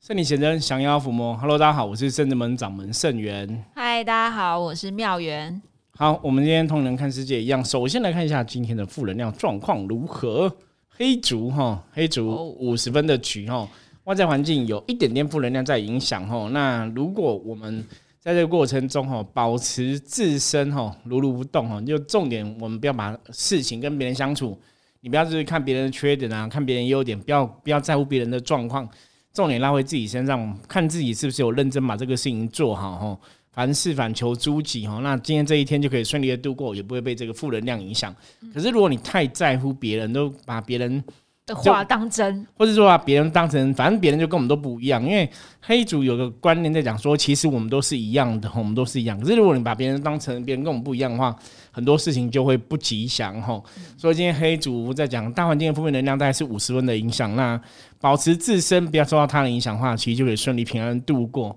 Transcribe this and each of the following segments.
圣女贤真，降妖伏魔。Hello，大家好，我是圣智门掌门圣元。嗨，大家好，我是妙元。好，我们今天同人看世界一样，首先来看一下今天的负能量状况如何。黑竹哈，黑竹五十分的局哈，外在环境有一点点负能量在影响哈。那如果我们在这个过程中哈，保持自身哈如如不动哈，就重点我们不要把事情跟别人相处，你不要就是看别人的缺点啊，看别人优点，不要不要在乎别人的状况，重点拉回自己身上，看自己是不是有认真把这个事情做好哈。凡事反求诸己哈，那今天这一天就可以顺利的度过，也不会被这个负能量影响。可是如果你太在乎别人，都把别人的话当真，或者说把别人当成，反正别人就跟我们都不一样。因为黑主有个观念在讲说，其实我们都是一样的，我们都是一样。可是如果你把别人当成别人跟我们不一样的话，很多事情就会不吉祥哈。所以今天黑主在讲大环境的负面能量大概是五十分的影响，那保持自身不要受到他人影响的话，其实就可以顺利平安度过。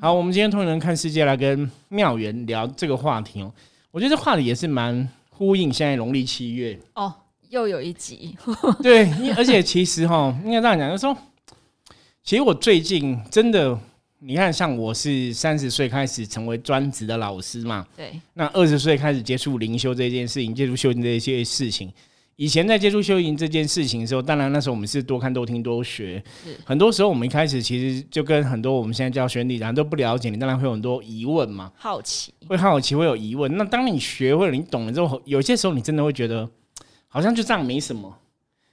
好，我们今天通人看世界来跟妙元聊这个话题哦。我觉得这话题也是蛮呼应现在农历七月哦，又有一集。对，而且其实哈，应该这样讲，就是说，其实我最近真的，你看，像我是三十岁开始成为专职的老师嘛，对，那二十岁开始接触灵修这件事情，接触修行这些事情。以前在接触修行这件事情的时候，当然那时候我们是多看多听多学。很多时候我们一开始其实就跟很多我们现在教学弟然都不了解，你当然会有很多疑问嘛。好奇，会好奇，会有疑问。那当你学会了，你懂了之后，有些时候你真的会觉得好像就这样没什么。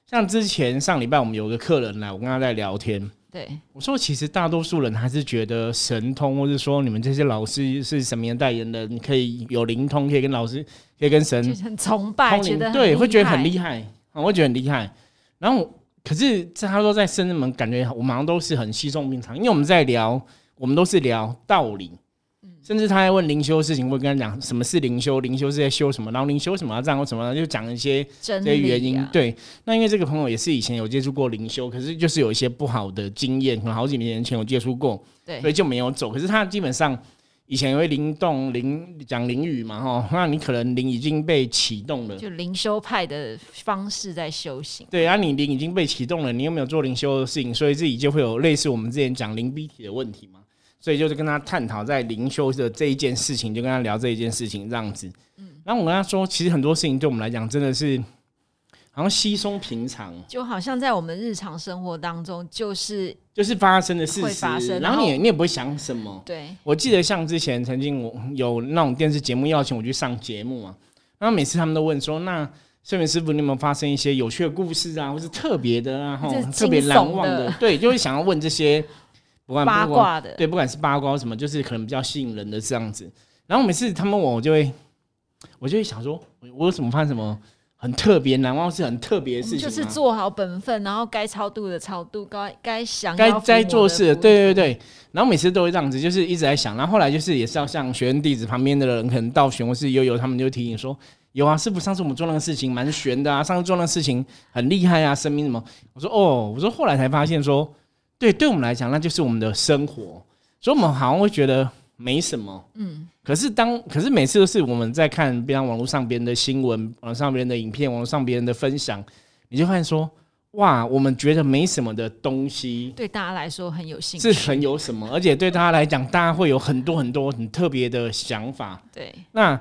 像之前上礼拜我们有个客人来，我跟他在聊天。对，我说其实大多数人还是觉得神通，或者说你们这些老师是什么样代言人，你可以有灵通，可以跟老师，可以跟神很崇拜，觉得对，会觉得很厉害，我会觉得很厉害。然后，可是在他说在深圳门感觉我们好像都是很稀松平常，因为我们在聊，我们都是聊道理。甚至他还问灵修的事情，会跟他讲什么是灵修，灵修是在修什么，然后灵修什么这样或什么，就讲一些这些原因。对，那因为这个朋友也是以前有接触过灵修，可是就是有一些不好的经验，可能好几年前有接触过，对，所以就没有走。可是他基本上以前会灵动灵讲灵语嘛，哈，那你可能灵已经被启动了，就灵修派的方式在修行。对，啊，你灵已经被启动了，你又没有做灵修的事情？所以自己就会有类似我们之前讲灵逼体的问题嘛。所以就是跟他探讨在灵修的这一件事情，就跟他聊这一件事情这样子。嗯，然后我跟他说，其实很多事情对我们来讲真的是好像稀松平常，就好像在我们日常生活当中就是就是发生的事实，然后你你也不会想什么。对，我记得像之前曾经我有那种电视节目邀请我去上节目嘛，然后每次他们都问说：“那睡眠师傅，你有没有发生一些有趣的故事啊，或是特别的啊，哈，特别难忘的？”对，就会想要问这些。不管八卦的，对，不管是八卦什么，就是可能比较吸引人的这样子。然后每次他们问我，我就会，我就会想说，我有什么发生什么很特别难忘是很特别的事情就是做好本分，然后该超度的超度，该该想该该做事的，对对对。然后每次都会这样子，就是一直在想。然后后来就是也是要像学生弟子旁边的人，可能到玄或是悠悠，他们就提醒说，有啊，师傅上次我们做那个事情蛮悬的啊，上次做那个事情很厉害啊，生命什么？我说哦，我说后来才发现说。对，对我们来讲，那就是我们的生活，所以我们好像会觉得没什么。嗯，可是当可是每次都是我们在看，比方网络上别人的新闻，网上别人的影片，网络上别人的分享，你就发现说，哇，我们觉得没什么的东西，对大家来说很有兴趣，是很有什么，而且对大家来讲，大家会有很多很多很特别的想法。对，那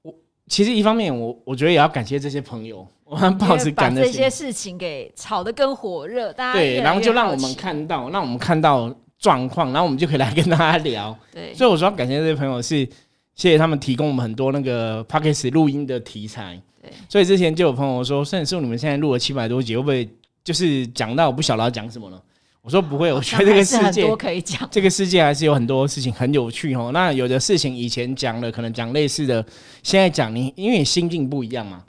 我其实一方面，我我觉得也要感谢这些朋友。我们抱着感的这些事情给炒得更火热，大家对，然后就让我们看到，让我们看到状况，然后我们就可以来跟大家聊。对，所以我说感谢这些朋友，是谢谢他们提供我们很多那个 p o d c a s t 录音的题材。对，所以之前就有朋友说，甚至是你们现在录了七百多集，会不会就是讲到我不晓得要讲什么了？我说不会，我觉得这个世界可以讲，这个世界还是有很多事情很有趣哦。那有的事情以前讲了，可能讲类似的，现在讲你因为你心境不一样嘛。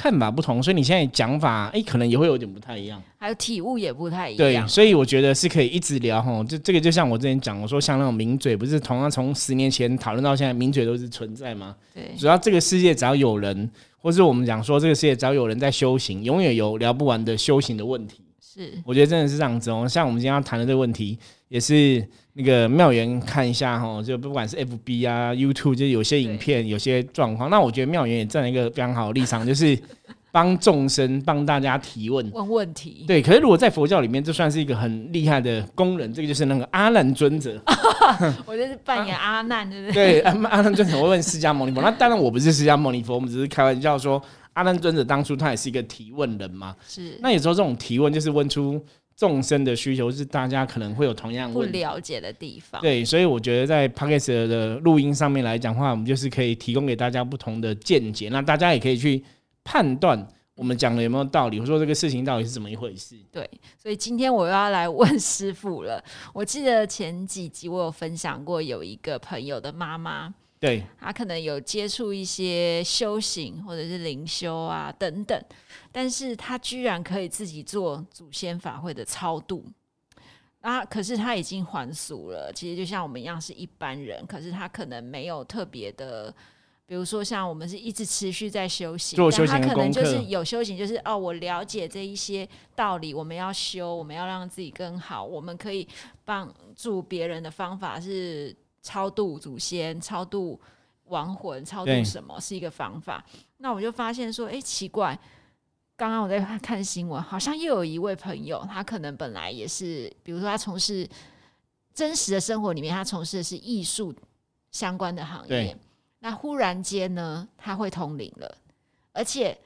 看法不同，所以你现在讲法，哎，可能也会有点不太一样，还有体悟也不太一样。对，所以我觉得是可以一直聊哈。就这个，就像我之前讲，我说像那种名嘴，不是同样从十年前讨论到现在，名嘴都是存在吗？对，主要这个世界只要有人，或是我们讲说这个世界只要有人在修行，永远有聊不完的修行的问题。是，我觉得真的是这样子哦。像我们今天要谈的这个问题，也是那个妙元看一下哈，就不管是 FB 啊、YouTube，就有些影片、有些状况。那我觉得妙元也站了一个非常好的立场，就是。帮众生帮大家提问问问题。对，可是如果在佛教里面，这算是一个很厉害的工人，这个就是那个阿难尊者。我就是扮演阿难，对不对？对，阿阿难尊者会问释迦牟尼佛。那当然我不是释迦牟尼佛，我们只是开玩笑说，阿难尊者当初他也是一个提问人嘛。是。那有时候这种提问就是问出。众生的需求是大家可能会有同样不了解的地方，对，所以我觉得在 p o c a s t 的录音上面来讲话，我们就是可以提供给大家不同的见解，那大家也可以去判断我们讲的有没有道理，或者说这个事情到底是怎么一回事。对，所以今天我要来问师傅了。我记得前几集我有分享过，有一个朋友的妈妈。对他可能有接触一些修行或者是灵修啊等等，但是他居然可以自己做祖先法会的超度啊！可是他已经还俗了，其实就像我们一样是一般人，可是他可能没有特别的，比如说像我们是一直持续在修行，做修行他可能就是有修行，就是哦，我了解这一些道理，我们要修，我们要让自己更好，我们可以帮助别人的方法是。超度祖先、超度亡魂、超度什么是一个方法？那我就发现说，哎，奇怪，刚刚我在看新闻，好像又有一位朋友，他可能本来也是，比如说他从事真实的生活里面，他从事的是艺术相关的行业，那忽然间呢，他会通灵了，而且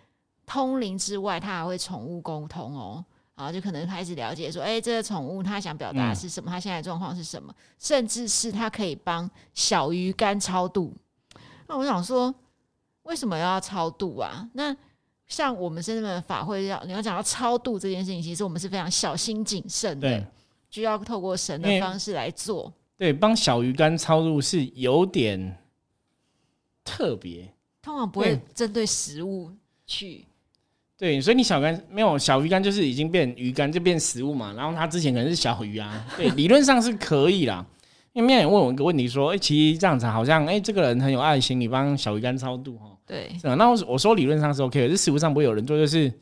通灵之外，他还会宠物沟通哦。然后就可能开始了解说，哎，这个宠物它想表达的是什么？它现在状况是什么？甚至是它可以帮小鱼干超度。那我想说，为什么要超度啊？那像我们深圳的法会要你要讲到超度这件事情，其实我们是非常小心谨慎的，就要透过神的方式来做。对，帮小鱼干超度是有点特别，通常不会针对食物去。对，所以你小干没有小鱼干，就是已经变鱼干，就变食物嘛。然后它之前可能是小鱼啊，对，理论上是可以啦。因为面人问我一个问题，说：“哎，其实这样子好像，哎，这个人很有爱心，你帮小鱼干超度哈。”对？那我我说理论上是 OK，可是实物上不会有人做。就是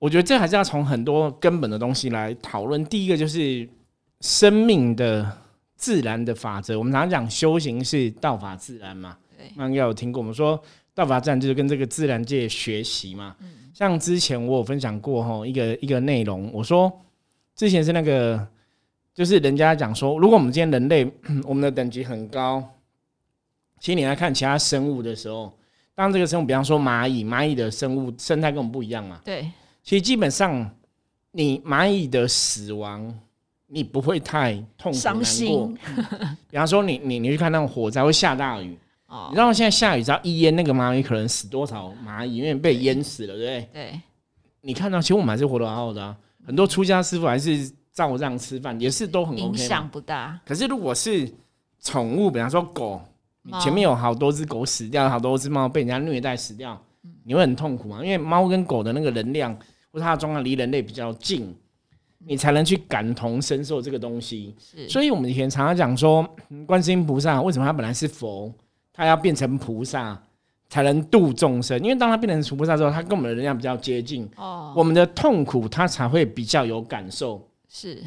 我觉得这还是要从很多根本的东西来讨论。第一个就是生命的自然的法则。我们常常讲修行是道法自然嘛，对，应该有听过。我们说。道法自然就是跟这个自然界学习嘛。像之前我有分享过哈，一个一个内容，我说之前是那个，就是人家讲说，如果我们今天人类 我们的等级很高，其实你来看其他生物的时候，当这个生物，比方说蚂蚁，蚂蚁的生物生态跟我们不一样嘛。对，其实基本上你蚂蚁的死亡，你不会太痛苦难过。比方说你你你去看那种火灾会下大雨。你知道现在下雨，只要一淹，那个蚂蚁可能死多少蚂蚁，因为被淹死了，对不对？对。你看到，其实我们还是活得好好的啊。很多出家师傅还是照这样吃饭，也是都很 OK。影响不大。可是如果是宠物，比方说狗，前面有好多只狗死掉，好多只猫被人家虐待死掉，你会很痛苦吗？因为猫跟狗的那个能量或它的状况离人类比较近，你才能去感同身受这个东西。所以我们以前常常讲说，观世音菩萨为什么他本来是佛？他要变成菩萨才能度众生，因为当他变成菩萨之后，他跟我们的能量比较接近，哦，我们的痛苦他才会比较有感受。是，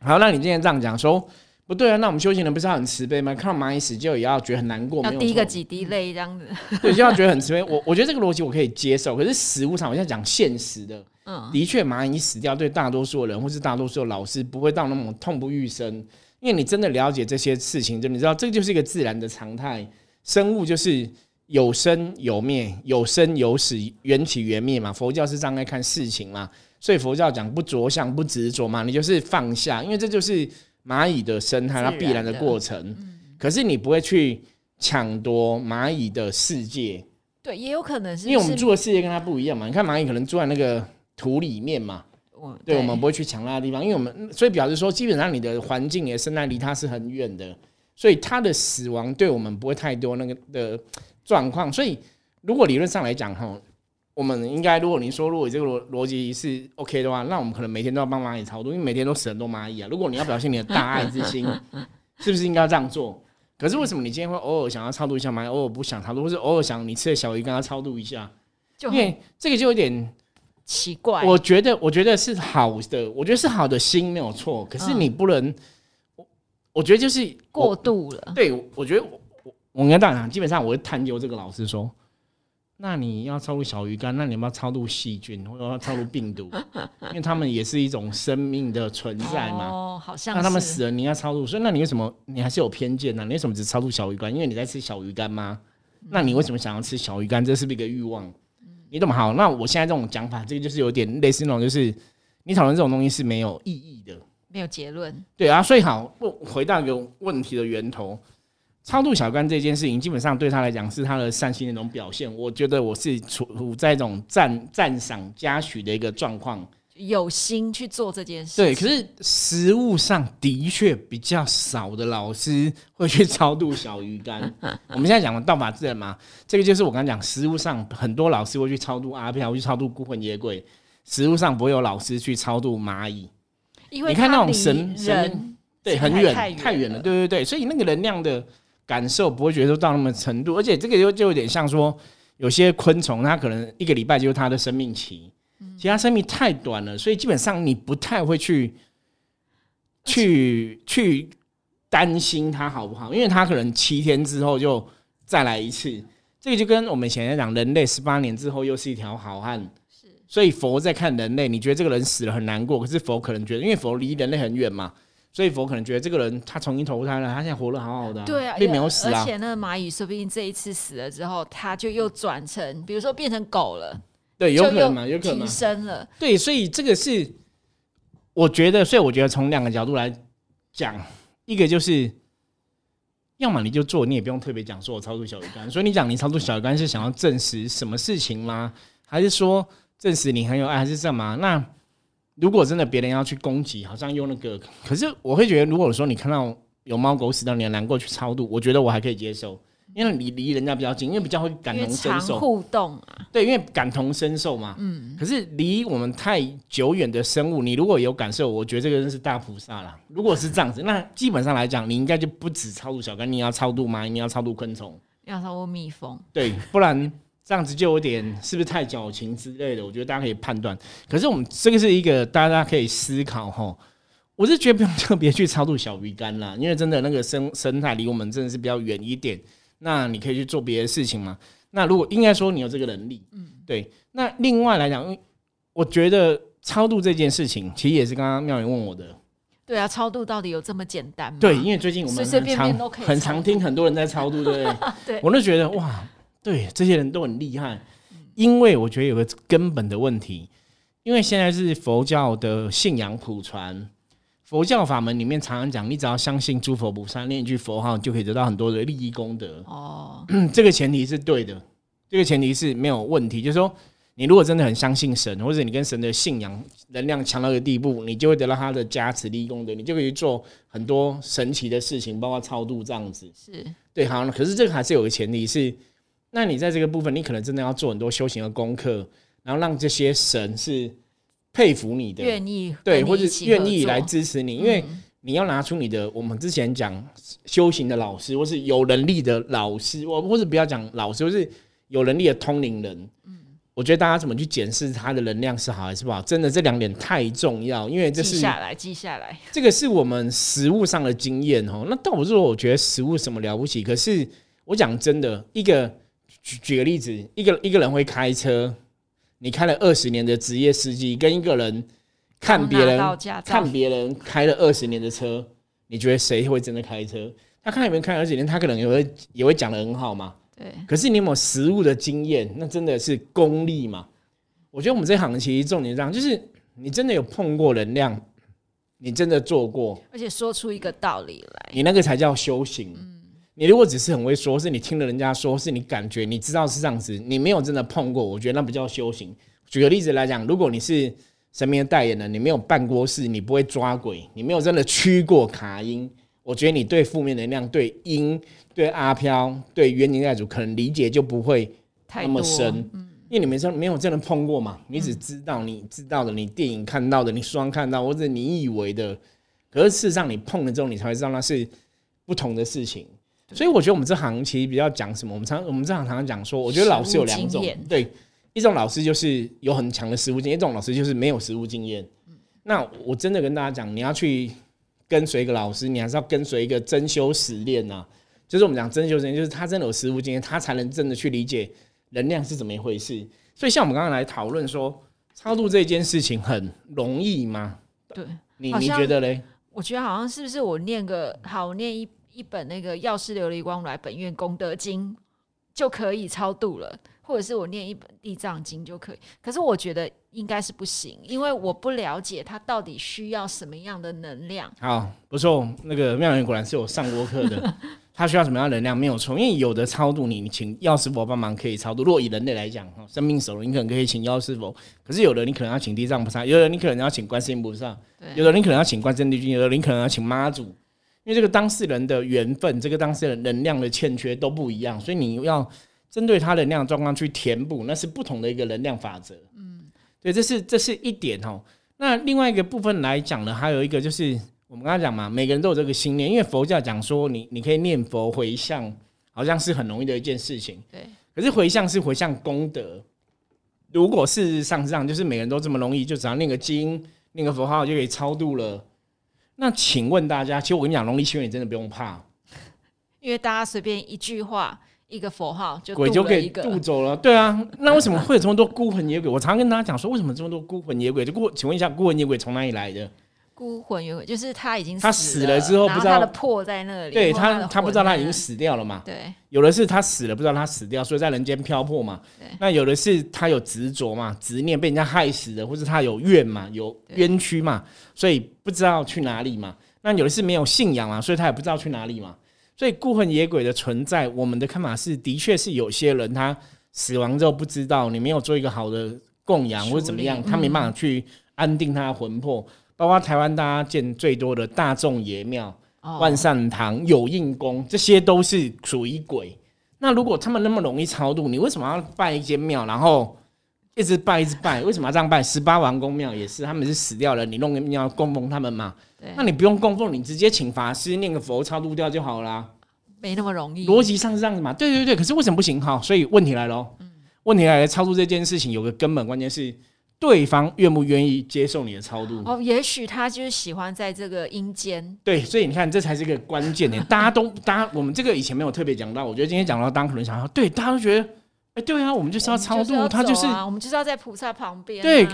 好，那你今天这样讲说不对啊？那我们修行人不是要很慈悲吗？看到蚂蚁死就也要觉得很难过，要滴个几滴泪这样子，对，就要 觉得很慈悲。我我觉得这个逻辑我可以接受，可是实物上，我现在讲现实的，嗯，的确蚂蚁死掉对大多数人或是大多数的老师不会到那么痛不欲生，因为你真的了解这些事情，就你知道这就是一个自然的常态。生物就是有生有灭，有生有死，缘起缘灭嘛。佛教是这样来看事情嘛，所以佛教讲不着相，不执着嘛，你就是放下，因为这就是蚂蚁的生态，它必然的过程。可是你不会去抢夺蚂蚁的世界。对，也有可能是因为我们住的世界跟它不一样嘛。你看蚂蚁可能住在那个土里面嘛，对，我们不会去抢那个地方，因为我们所以表示说，基本上你的环境、你的生态离它是很远的。所以它的死亡对我们不会太多那个的状况，所以如果理论上来讲哈，我们应该如果你说如果这个逻逻辑是 OK 的话，那我们可能每天都要帮蚂蚁超度，因为每天都死很多蚂蚁啊。如果你要表现你的大爱之心，是不是应该这样做？可是为什么你今天会偶尔想要超度一下蚂蚁，偶尔不想超度，或是偶尔想你吃的小鱼跟它超度一下？因为这个就有点奇怪。我觉得，我觉得是好的，我觉得是好的心没有错，可是你不能。我觉得就是过度了。对，我觉得我我应该这样讲，基本上我会探究这个老师说，那你要超度小鱼干，那你要不要超度细菌，或者要超度病毒？因为他们也是一种生命的存在嘛。哦，好像那他们死了，你要超度，所以那你为什么你还是有偏见呢？你为什么只超度小鱼干？因为你在吃小鱼干吗？那你为什么想要吃小鱼干？这是不是一个欲望？你懂吗？好，那我现在这种讲法，这个就是有点类似那种，就是你讨论这种东西是没有意义的，没有结论。对啊，所以好，回到一个问题的源头。超度小干这件事情，基本上对他来讲是他的善心的一种表现。我觉得我是处在一种赞赞赏嘉许的一个状况，有心去做这件事。对，可是实物上的确比较少的老师会去超度小鱼干。我们现在讲的道法自然嘛，这个就是我刚刚讲，实物上很多老师会去超度阿飘，会去超度孤魂野鬼，实物上不会有老师去超度蚂蚁。因为你看那种神神，对，很远太远了，对对对，所以那个能量的。感受不会觉得到那么程度，而且这个就就有点像说，有些昆虫它可能一个礼拜就是它的生命期，其他生命太短了，所以基本上你不太会去去去担心它好不好，因为它可能七天之后就再来一次。这个就跟我们以前面讲，人类十八年之后又是一条好汉，是。所以佛在看人类，你觉得这个人死了很难过，可是佛可能觉得，因为佛离人类很远嘛。所以佛可能觉得这个人他重新投胎了，他现在活得好好的，对啊，并没有死啊。而且那个蚂蚁说不定这一次死了之后，他就又转成，比如说变成狗了，对，有可能嘛，有可能提升了。对，所以这个是我觉得，所以我觉得从两个角度来讲，一个就是，要么你就做，你也不用特别讲说我操作小鱼干。所以你讲你操作小鱼干是想要证实什么事情吗？还是说证实你很有爱，还是什么？那？如果真的别人要去攻击，好像用那个，可是我会觉得，如果说你看到有猫狗死掉，你难过去超度，我觉得我还可以接受，因为你离人家比较近，因为比较会感同身受。互动啊，对，因为感同身受嘛。嗯。可是离我们太久远的生物，你如果有感受，我觉得这个人是大菩萨啦。如果是这样子，那基本上来讲，你应该就不止超度小干，你要超度蚂蚁，你要超度昆虫，要超度蜜蜂。对，不然。这样子就有点是不是太矫情之类的？我觉得大家可以判断。可是我们这个是一个大家可以思考哈。我是觉得不用特别去超度小鱼干啦，因为真的那个生生态离我们真的是比较远一点。那你可以去做别的事情嘛。那如果应该说你有这个能力，嗯，对。那另外来讲，我觉得超度这件事情其实也是刚刚妙云问我的。对啊，超度到底有这么简单吗？对，因为最近我们很常很常听很多人在超度，对不对？对，我就觉得哇。对，这些人都很厉害，因为我觉得有个根本的问题，因为现在是佛教的信仰普传，佛教法门里面常常讲，你只要相信诸佛菩萨，念一句佛号，就可以得到很多的利益功德。哦，这个前提是对的，这个前提是没有问题，就是说，你如果真的很相信神，或者你跟神的信仰能量强到一个地步，你就会得到他的加持利益功德，你就可以做很多神奇的事情，包括超度这样子。是对，好，可是这个还是有个前提是。那你在这个部分，你可能真的要做很多修行的功课，然后让这些神是佩服你的，愿意对，或者愿意来支持你，因为你要拿出你的。我们之前讲修行的老师，或是有能力的老师，我或者不要讲老师，或是有能力的通灵人。嗯，我觉得大家怎么去检视他的能量是好还是不好，真的这两点太重要，因为这是记下来，记下来。这个是我们实物上的经验哦。那倒不是说我觉得实物什么了不起，可是我讲真的，一个。举举个例子，一个一个人会开车，你开了二十年的职业司机，跟一个人看别人看别人开了二十年的车，你觉得谁会真的开车？他看别人开二十年，他可能也会也会讲的很好嘛。对。可是你有没有实物的经验？那真的是功力嘛？我觉得我们这行其实重点这样，就是你真的有碰过能量，你真的做过，而且说出一个道理来，你那个才叫修行。你如果只是很会说，是你听了人家说，是你感觉你知道是这样子，你没有真的碰过，我觉得那不叫修行。举个例子来讲，如果你是神明的代言人，你没有办过事，你不会抓鬼，你没有真的驱过卡音，我觉得你对负面能量、对阴、对阿飘、对冤灵债主，可能理解就不会那么深，因为你没说没有真的碰过嘛，你只知道你知道的，你电影看到的，你书上看到或者你以为的，可是事实上你碰了之后，你才会知道那是不同的事情。所以我觉得我们这行其实比较讲什么？我们常我们这行常常讲说，我觉得老师有两种，对，一种老师就是有很强的实务经验，一种老师就是没有实务经验。那我真的跟大家讲，你要去跟随一个老师，你还是要跟随一个真修实练呐。就是我们讲真修实练，就是他真的有实务经验，他才能真的去理解能量是怎么一回事。所以像我们刚刚来讨论说，超度这件事情很容易吗？对，你你觉得嘞？我觉得好像是不是我念个好，念一一本那个药师琉璃光来本愿功德经就可以超度了，或者是我念一本地藏经就可以。可是我觉得应该是不行，因为我不了解他到底需要什么样的能量。好，不错，那个妙元果然是有上过课的。他需要什么样的能量没有错，因为有的超度你，你请药师佛帮忙可以超度。如果以人类来讲，哈，生命守了，你可能可以请药师佛。可是有的你可能要请地藏菩萨，有的你可能要请观世音菩萨，有的你可能要请观世音帝君，有的你可能要请妈祖。因为这个当事人的缘分，这个当事人能量的欠缺都不一样，所以你要针对他能量状况去填补，那是不同的一个能量法则。嗯，对，这是这是一点哦。那另外一个部分来讲呢，还有一个就是。我们刚才讲嘛，每个人都有这个心念，因为佛教讲说你你可以念佛回向，好像是很容易的一件事情。对，可是回向是回向功德。如果事实上这样，就是每个人都这么容易，就只要念个经、念个佛号就可以超度了。那请问大家，其实我跟你讲，农历七月你真的不用怕，因为大家随便一句话、一个佛号，就鬼就可以渡走了。对啊，那为什么会有这么多孤魂野鬼？我常跟大家讲说，为什么这么多孤魂野鬼？就孤，请问一下，孤魂野鬼从哪里来的？孤魂野鬼就是他已经他死了之后不知道他的魄在那里，对他他不知道他已经死掉了嘛？对，有的是他死了不知道他死掉，所以在人间漂泊嘛。对那有的是他有执着嘛，执念被人家害死的，或者他有怨嘛，有冤屈嘛，所以不知道去哪里嘛。那有的是没有信仰嘛，所以他也不知道去哪里嘛。所以孤魂野鬼的存在，我们的看法是，的确是有些人他死亡之后不知道，你没有做一个好的供养或者怎么样，他没办法去安定他的魂魄。包括台湾大家见最多的大众爷庙、万善堂、有印宫，这些都是属于鬼。那如果他们那么容易超度，你为什么要拜一间庙，然后一直拜一直拜？为什么要这样拜？十八王公庙也是，他们是死掉了，你弄个庙供奉他们嘛？那你不用供奉，你直接请法师念个佛超度掉就好啦。没那么容易。逻辑上是这样子嘛？对对对。可是为什么不行？哈，所以问题来了。嗯，问题来了，超度这件事情有个根本关键是。对方愿不愿意接受你的超度？哦，也许他就是喜欢在这个阴间。对，所以你看，这才是一个关键点。大家都，大家我们这个以前没有特别讲到，我觉得今天讲到，当可能想要，对，大家都觉得，哎，对啊，我们就是要超度，他就是，我们就是要在菩萨旁边。对，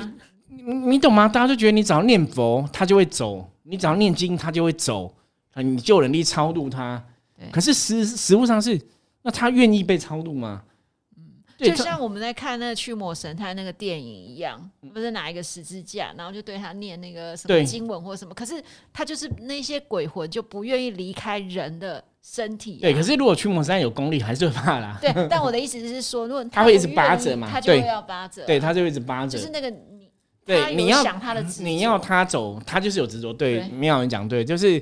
你你懂吗？大家就觉得你只要念佛，他就会走；你只要念经，他就会走。啊，你就有能力超度他。可是实实物上是，那他愿意被超度吗？就像我们在看那个《驱魔神探》那个电影一样，不是拿一个十字架，然后就对他念那个什么经文或什么，可是他就是那些鬼魂就不愿意离开人的身体。对，可是如果驱魔神探有功力，还是会怕啦。对，但我的意思是说，如果他会一直扒着嘛，他就会要扒着，对他就一直扒着。就是那个你，对，你要想他的，你要他走，他就是有执着。对，妙人讲对，就是。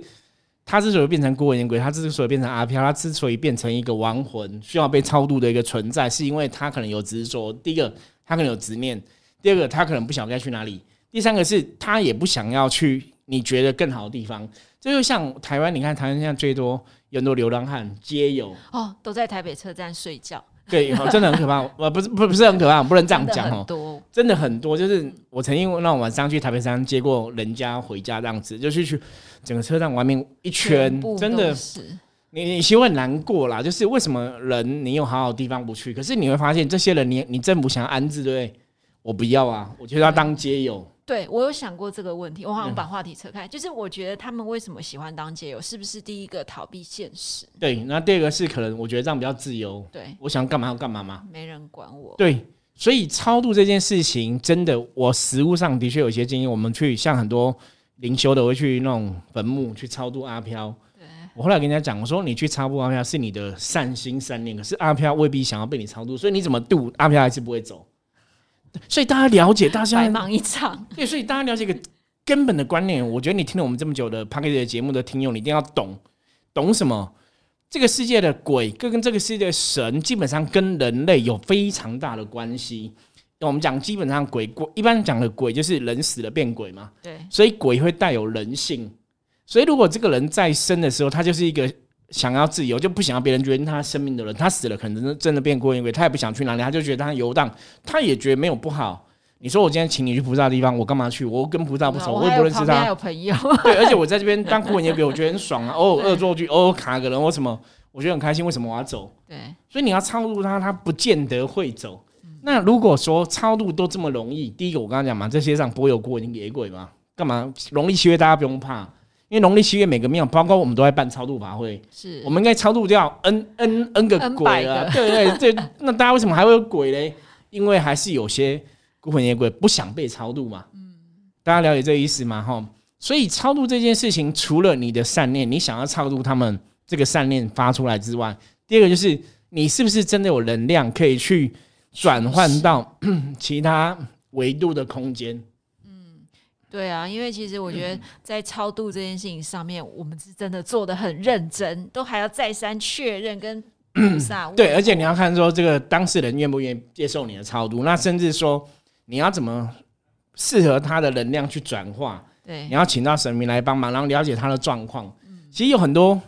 他之所以变成孤魂野鬼，他之所以变成阿飘，他之所以变成一个亡魂，需要被超度的一个存在，是因为他可能有执着。第一个，他可能有执念；第二个，他可能不晓得该去哪里；第三个是他也不想要去你觉得更好的地方。这就像台湾，你看台湾现在最多有很多流浪汉，皆有哦，都在台北车站睡觉。对，真的很可怕。我，不是，不，不是很可怕，不能这样讲哦。多，真的很多。就是我曾经让我晚上去台北山接过人家回家这样子，就去去整个车站外面一圈，真的，你你其实很难过啦。就是为什么人你有好好地方不去？可是你会发现，这些人你你政府想安置，对不对？我不要啊，我觉得要当街友。对，我有想过这个问题，我好像把话题扯开，就是我觉得他们为什么喜欢当街友，是不是第一个逃避现实？对，那第二个是可能我觉得这样比较自由。对，我想干嘛要干嘛嘛，没人管我。对，所以超度这件事情，真的，我实物上的确有些经验。我们去像很多灵修的会去那种坟墓去超度阿飘。对，我后来跟人家讲，我说你去超度阿飘是你的善心善念，可是阿飘未必想要被你超度，所以你怎么度阿飘还是不会走。所以大家了解，大家白忙一场。对，所以大家了解一个根本的观念。我觉得你听了我们这么久的 p a c k a g e 节目的听友，你一定要懂，懂什么？这个世界的鬼，跟跟这个世界的神，基本上跟人类有非常大的关系。那我们讲，基本上鬼鬼一般讲的鬼，就是人死了变鬼嘛。对，所以鬼会带有人性。所以如果这个人在生的时候，他就是一个。想要自由，就不想要别人决定他生命的人，他死了可能真的真的变孤魂野鬼，他也不想去哪里，他就觉得他游荡，他也觉得没有不好。你说我今天请你去菩萨的地方，我干嘛去？我跟菩萨不熟，我也不认识他。有朋友，对，而且我在这边当孤魂野鬼，我觉得很爽啊。偶尔恶作剧，偶尔卡个人，我什么？我觉得很开心。为什么我要走？对，所以你要超度他，他不见得会走。那如果说超度都这么容易，第一个我刚刚讲嘛，这世界上不会有孤魂野鬼嘛？干嘛？容易七月大家不用怕，因为农历七月每个庙，包括我们都在办超度法会，是我们应该超度掉 n n n 个鬼了。对对对，那大家为什么还会有鬼嘞？因为还是有些孤魂野鬼不想被超度嘛。嗯，大家了解这个意思吗？哈，所以超度这件事情，除了你的善念，你想要超度他们这个善念发出来之外，第二个就是你是不是真的有能量可以去转换到 其他维度的空间？嗯，对啊，因为其实我觉得在超度这件事情上面，我们是真的做的很认真，都还要再三确认跟。对，而且你要看说这个当事人愿不愿意接受你的超度，那甚至说你要怎么适合他的能量去转化，对，你要请到神明来帮忙，然后了解他的状况。其实有很多，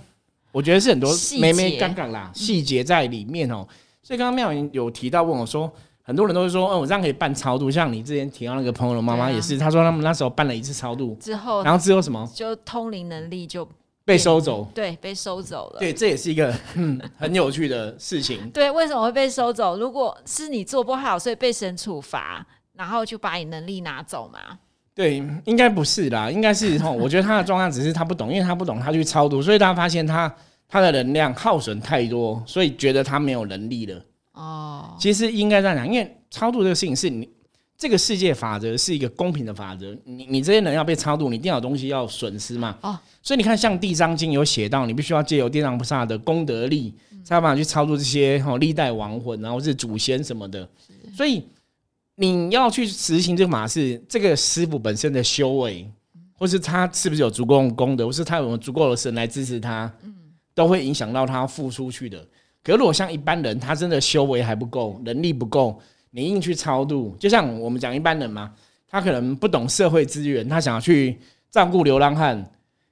我觉得是很多没没杠杠啦，细节在里面哦。所以刚刚妙云有提到问我说，很多人都是说，哦，我这样可以办超度，像你之前提到那个朋友的妈妈也是，她说他们那时候办了一次超度之后，然后之后什么，就通灵能力就。被收走，对，被收走了。对，这也是一个很有趣的事情。对，为什么会被收走？如果是你做不好，所以被神处罚，然后就把你能力拿走嘛？对，应该不是啦，应该是 哈。我觉得他的状况只是他不懂，因为他不懂，他去超度，所以他发现他他的能量耗损太多，所以觉得他没有能力了。哦，其实应该这样讲，因为超度这个事情是你。这个世界法则是一个公平的法则，你你这些人要被超度，你一定有东西要损失嘛？哦，所以你看，像《地藏经》有写到，你必须要借由地藏菩萨的功德力，才有办法去超度这些哈历代亡魂，然后是祖先什么的。所以你要去实行这个法事，这个师傅本身的修为，或是他是不是有足够的功德，或是他有没有足够的神来支持他，都会影响到他付出去的。可如果像一般人，他真的修为还不够，能力不够。你硬去超度，就像我们讲一般人嘛，他可能不懂社会资源，他想要去照顾流浪汉，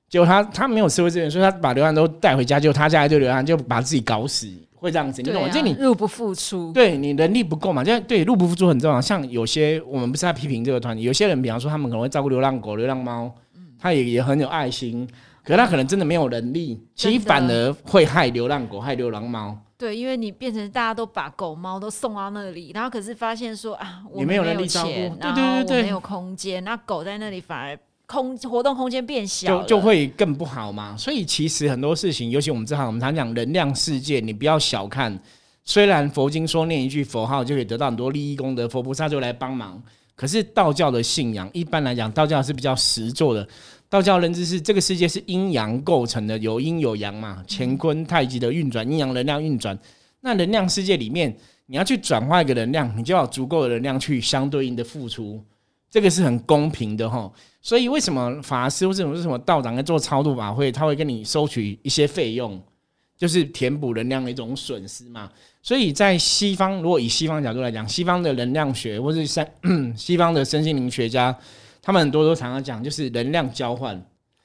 结果他他没有社会资源，所以他把流浪都带回家，就他家一堆流浪就把自己搞死，会这样子，你懂吗？就你入不敷出，对你能力不够嘛，就对入不敷出很重要。像有些我们不是在批评这个团体，有些人比方说他们可能会照顾流浪狗、流浪猫，他也也很有爱心，可是他可能真的没有能力，其实反而会害流浪狗、害流浪猫。对，因为你变成大家都把狗猫都送到那里，然后可是发现说啊，我没有钱，然后我没有空间，那狗在那里反而空活动空间变小，就就会更不好嘛。所以其实很多事情，尤其我们这行，我们常讲能量世界，你不要小看。虽然佛经说念一句佛号就可以得到很多利益功德，佛菩萨就来帮忙。可是道教的信仰，一般来讲，道教是比较实做的。道教认知是这个世界是阴阳构成的，有阴有阳嘛，乾坤太极的运转，阴阳能量运转。那能量世界里面，你要去转化一个能量，你就要足够的能量去相对应的付出，这个是很公平的哈。所以为什么法师或者什么道长在做超度法会，他会跟你收取一些费用，就是填补能量的一种损失嘛。所以在西方，如果以西方角度来讲，西方的能量学或是三 西方的身心灵学家。他们很多都常常讲，就是能量交换。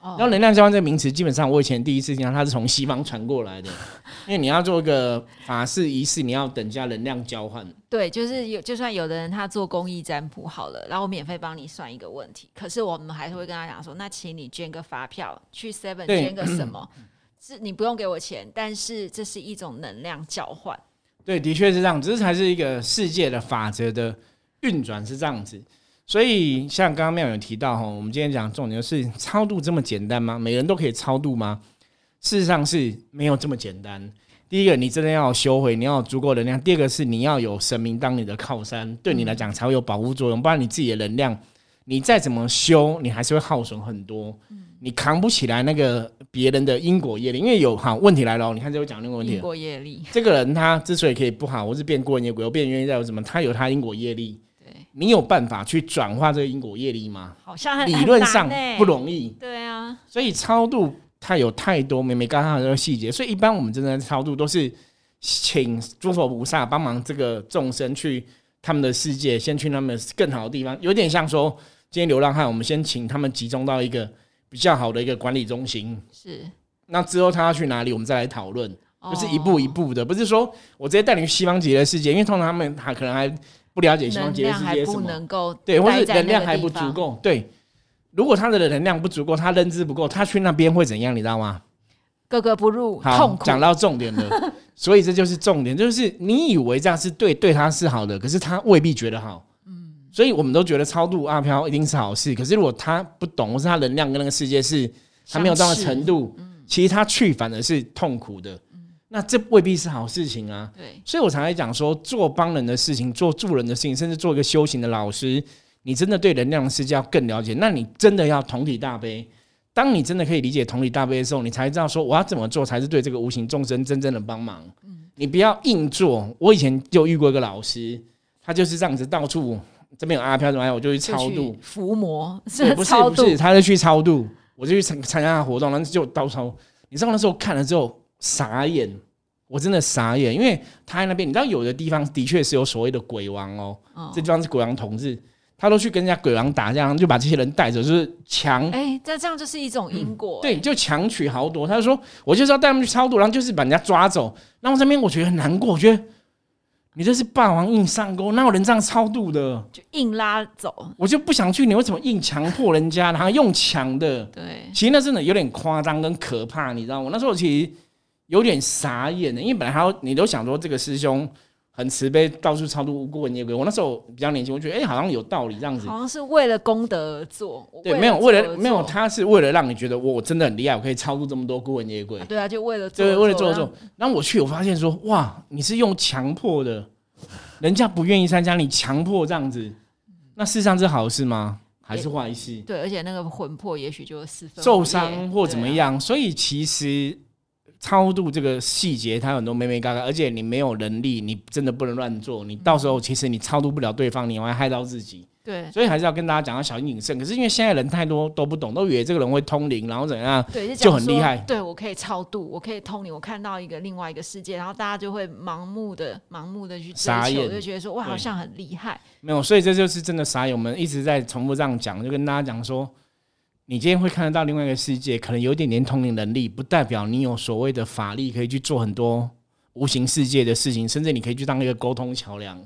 然后能量交换这个名词，基本上我以前第一次听到，它是从西方传过来的。因为你要做一个法事仪式，你要等价能量交换。对，就是有，就算有的人他做公益占卜好了，然后我免费帮你算一个问题，可是我们还是会跟他讲说，那请你捐个发票去 Seven 捐个什么，是你不用给我钱，但是这是一种能量交换。对，的确是这样，这才是一个世界的法则的运转是这样子。所以，像刚刚妙有提到哈，我们今天讲重点是超度这么简单吗？每人都可以超度吗？事实上是没有这么简单。第一个，你真的要修回，你要有足够能量；第二个是你要有神明当你的靠山，对你来讲才会有保护作用。不然你自己的能量，你再怎么修，你还是会耗损很多。你扛不起来那个别人的因果业力，因为有好问题来了。你看，这我讲那个问题，因果业力。这个人他之所以可以不好，我是变过人鬼，我变冤在有什么？他有他因果业力。你有办法去转化这个因果业力吗？好像理论上不容易。对啊，所以超度它有太多没没刚刚的这个细节，所以一般我们真的超度都是请诸佛菩萨帮忙这个众生去他们的世界，先去他们更好的地方，有点像说今天流浪汉，我们先请他们集中到一个比较好的一个管理中心。是，那之后他要去哪里，我们再来讨论，就是一步一步的，不是说我直接带你去西方极乐世界，因为通常他们还可能还。不了解西方极乐世界什么？对，或是能量还不足够。对，如果他的能量不足够，他认知不够，他去那边会怎样？你知道吗？格格不入，痛好，苦。讲到重点了，所以这就是重点，就是你以为这样是对，对他是好的，可是他未必觉得好。嗯，所以我们都觉得超度阿飘一定是好事，可是如果他不懂，或是他能量跟那个世界是还没有到那相似程度，嗯其实他去反而是痛苦的。那这未必是好事情啊。对，所以我常常讲说，做帮人的事情，做助人的事情，甚至做一个修行的老师，你真的对能量的世界要更了解。那你真的要同体大悲。当你真的可以理解同理大悲的时候，你才知道说我要怎么做才是对这个无形众生真正的帮忙。你不要硬做。我以前就遇过一个老师，他就是这样子到处这边有阿飘怎么样，我就去超度。伏魔，是，不是不是，他就去超度，我就去参参加他活动，然后就到超。你知道那时候看了之后傻眼，我真的傻眼，因为他在那边，你知道有的地方的确是有所谓的鬼王哦，哦这地方是鬼王统治，他都去跟人家鬼王打架，就把这些人带走，就是强哎，这这样就是一种因果。对，就强取豪夺。他就说，我就是要带他们去超度，然后就是把人家抓走。然后这边我觉得很难过，我觉得你这是霸王硬上钩，哪有人这样超度的？就硬拉走。我就不想去，你为什么硬强迫人家，然后用强的？对，其实那真的有点夸张跟可怕，你知道吗？那时候其实有点傻眼的，因为本来还要你都想说这个师兄很慈悲，到处超度孤魂野鬼。我那时候比较年轻，我觉得哎、好像有道理这样子。好像是为了功德而做。对，没有为了没有，他是为了让你觉得我真的很厉害，我可以超度这么多孤魂野鬼。对啊，就为了做对，而为了做做。然后我去，我发现说，哇，你是用强迫的，人家不愿意参加，你强迫这样子，那事实上是好事吗？还是坏事？对，而且那个魂魄也许就四分受伤或怎么？样？所以其实超度这个细节，它有很多美美嘎嘎，而且你没有能力，你真的不能乱做。你到时候其实你超度不了对方，你还害到自己。对所以还是要跟大家讲要小心谨慎。可是因为现在人太多都不懂，都以为这个人会通灵，然后怎样？对，就就很厉害对我可以超度，我可以通灵，我看到一个另外一个世界，然后大家就会盲目的、盲目的去追求，傻眼就觉得说哇，好像很厉害。没有，所以这就是真的傻眼。我们一直在重复这样讲，就跟大家讲说，你今天会看得到另外一个世界，可能有一点点通灵能力，不代表你有所谓的法力可以去做很多无形世界的事情，甚至你可以去当一个沟通桥梁。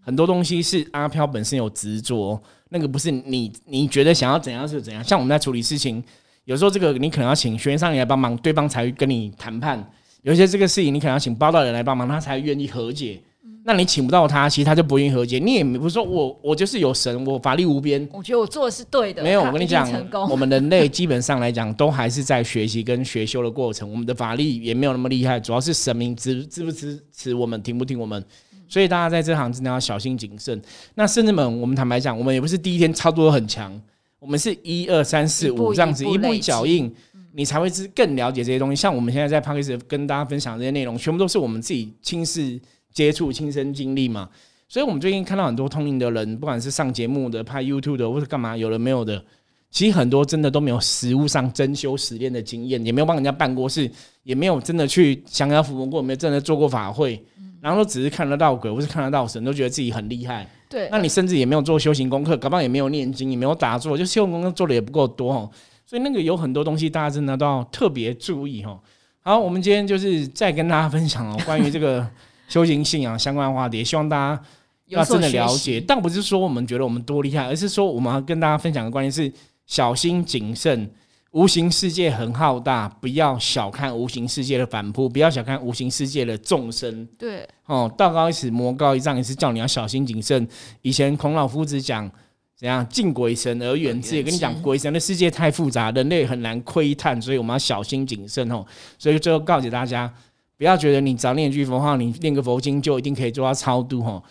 很多东西是阿飘本身有执着，那个不是你你觉得想要怎样就怎样。像我们在处理事情，有时候这个你可能要请学员上来帮忙，对方才会跟你谈判；有些这个事情你可能要请报道人来帮忙，他才愿意和解。那你请不到他，其实他就不愿意和解。你也不是说我我就是有神，我法力无边。我觉得我做的是对的。没有，我跟你讲我们人类基本上来讲，都还是在学习跟学修的过程。我们的法力也没有那么厉害，主要是神明支支不支持我们，听不听我们。所以大家在这行真的要小心谨慎。那甚至们，我们坦白讲，我们也不是第一天操作都很强，我们是一二三四五这样子一步一脚印，你才会知更了解这些东西。像我们现在在 p a c k a g e 跟大家分享这些内容，全部都是我们自己亲自接触、亲身经历嘛。所以，我们最近看到很多通灵的人，不管是上节目的、拍 YouTube 的，或者干嘛，有的没有的，其实很多真的都没有实物上真修实练的经验，也没有帮人家办过事，也没有真的去降妖伏魔过，没有真的做过法会，然后都只是看得到鬼或是看得到神，都觉得自己很厉害。对，那你甚至也没有做修行功课，搞不好也没有念经，也没有打坐，就修行功课做的也不够多哦。所以那个有很多东西，大家真的都要特别注意哦。好，我们今天就是再跟大家分享哦，关于这个修行信仰相关的话题，也希望大家要真的了解，但不是说我们觉得我们多厉害，而是说我们要跟大家分享的观念是小心谨慎。无形世界很浩大，不要小看无形世界的反扑，不要小看无形世界的众生。对哦，道高一尺，魔高一丈，也是叫你要小心谨慎。以前孔老夫子讲怎样敬鬼神而远之，也跟你讲鬼神的世界太复杂，人类很难窥探，所以我们要小心谨慎哦。所以最后告诫大家，不要觉得你只要念句佛号，你念个佛经就一定可以做到超度哦。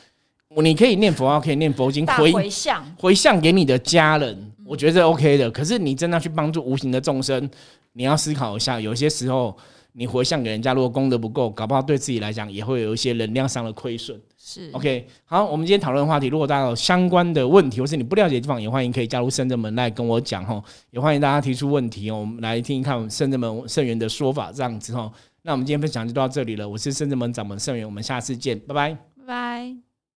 你可以念佛号，可以念佛经，回回向，回向给你的家人，我觉得这 OK 的。可是你真的要去帮助无形的众生，你要思考一下，有些时候你回向给人家，如果功德不够，搞不好对自己来讲也会有一些能量上的亏损。是 OK，好，我们今天讨论的话题，如果大家有相关的问题，或是你不了解的地方，也欢迎可以加入圣正门来跟我讲哈。也欢迎大家提出问题哦，我们来听一看圣正门圣元的说法，这样子哈。那我们今天分享就到这里了我是深圳门掌门盛源我们下次见拜拜。拜拜。